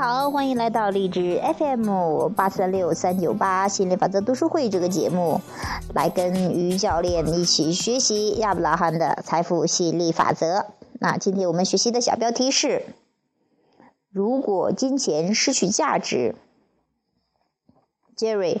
好，欢迎来到荔枝 FM 八三六三九八心理法则读书会这个节目，来跟于教练一起学习亚布拉罕的财富吸引力法则。那今天我们学习的小标题是：如果金钱失去价值，Jerry。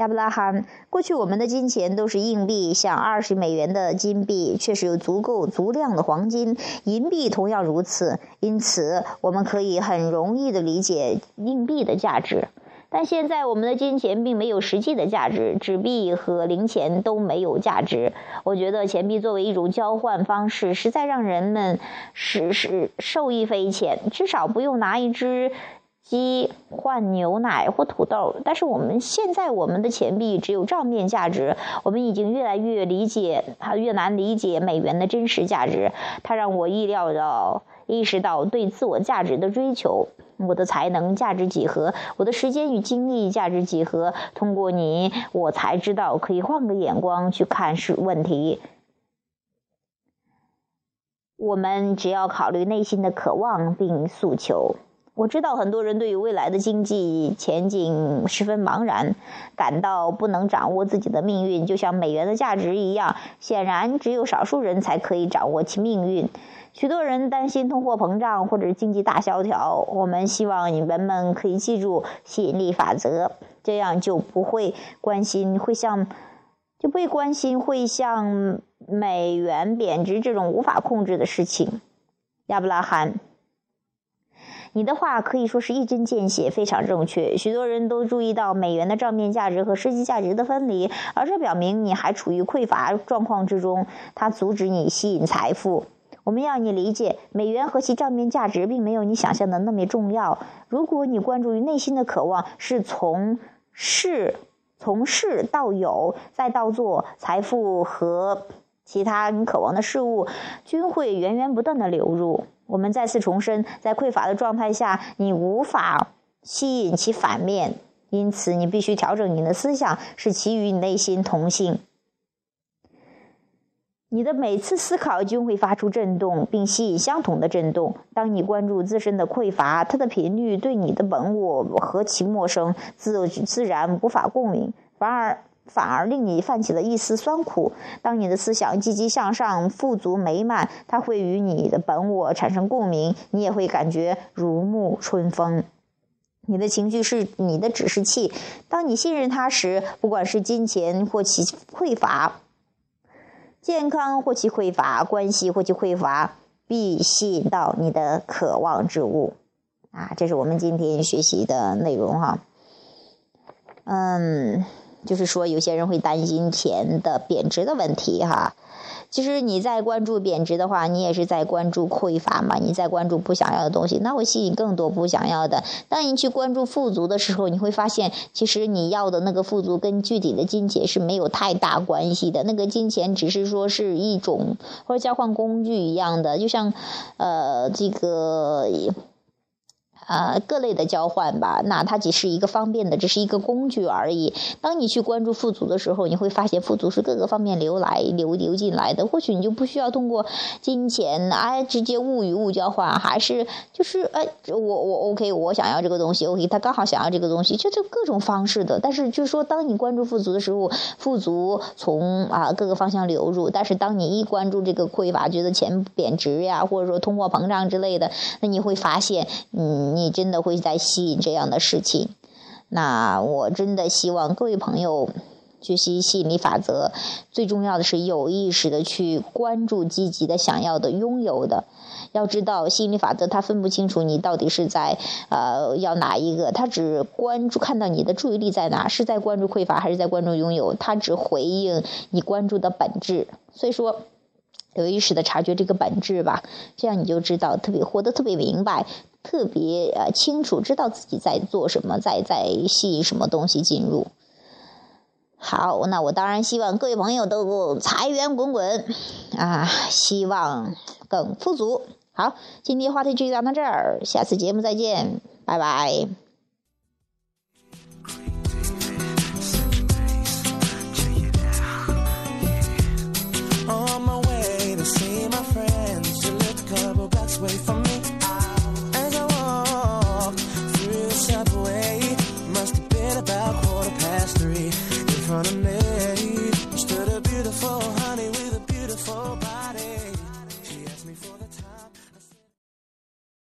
亚伯拉罕，过去我们的金钱都是硬币，像二十美元的金币，确实有足够足量的黄金，银币同样如此。因此，我们可以很容易的理解硬币的价值。但现在，我们的金钱并没有实际的价值，纸币和零钱都没有价值。我觉得钱币作为一种交换方式，实在让人们是是受益匪浅，至少不用拿一只。鸡换牛奶或土豆，但是我们现在我们的钱币只有账面价值。我们已经越来越理解，它越难理解美元的真实价值。它让我意料到，意识到对自我价值的追求。我的才能价值几何？我的时间与精力价值几何？通过你，我才知道可以换个眼光去看是问题。我们只要考虑内心的渴望并诉求。我知道很多人对于未来的经济前景十分茫然，感到不能掌握自己的命运，就像美元的价值一样。显然，只有少数人才可以掌握其命运。许多人担心通货膨胀或者经济大萧条。我们希望你们们可以记住吸引力法则，这样就不会关心会像就不会关心会像美元贬值这种无法控制的事情。亚伯拉罕。你的话可以说是一针见血，非常正确。许多人都注意到美元的账面价值和实际价值的分离，而这表明你还处于匮乏状况之中，它阻止你吸引财富。我们要你理解，美元和其账面价值并没有你想象的那么重要。如果你关注于内心的渴望，是从事从事到有，再到做，财富和其他你渴望的事物均会源源不断的流入。我们再次重申，在匮乏的状态下，你无法吸引其反面，因此你必须调整你的思想，使其与你内心同性。你的每次思考均会发出震动，并吸引相同的震动。当你关注自身的匮乏，它的频率对你的本我何其陌生，自自然无法共鸣，反而。反而令你泛起了一丝酸苦。当你的思想积极向上、富足美满，它会与你的本我产生共鸣，你也会感觉如沐春风。你的情绪是你的指示器。当你信任它时，不管是金钱或其匮乏、健康或其匮乏、关系或其匮乏，必吸引到你的渴望之物。啊，这是我们今天学习的内容哈。嗯。就是说，有些人会担心钱的贬值的问题，哈。其实你在关注贬值的话，你也是在关注匮乏嘛。你在关注不想要的东西，那会吸引更多不想要的。当你去关注富足的时候，你会发现，其实你要的那个富足跟具体的金钱是没有太大关系的。那个金钱只是说是一种或者交换工具一样的，就像，呃，这个。啊，各类的交换吧，那它只是一个方便的，只是一个工具而已。当你去关注富足的时候，你会发现富足是各个方面流来、流流进来的。或许你就不需要通过金钱啊，直接物与物交换，还是就是哎，我我 OK，我想要这个东西，OK，他刚好想要这个东西，就这各种方式的。但是就是说，当你关注富足的时候，富足从啊各个方向流入；但是当你一关注这个匮乏，觉得钱贬值呀，或者说通货膨胀之类的，那你会发现，嗯。你真的会在吸引这样的事情，那我真的希望各位朋友学习吸引力法则。最重要的是有意识的去关注、积极的想要的、拥有的。要知道，吸引力法则它分不清楚你到底是在呃要哪一个，它只关注看到你的注意力在哪，是在关注匮乏还是在关注拥有，它只回应你关注的本质。所以说。有意识的察觉这个本质吧，这样你就知道特别活得特别明白，特别呃清楚，知道自己在做什么，在在吸引什么东西进入。好，那我当然希望各位朋友都财源滚滚啊，希望更富足。好，今天话题就讲到这儿，下次节目再见，拜拜。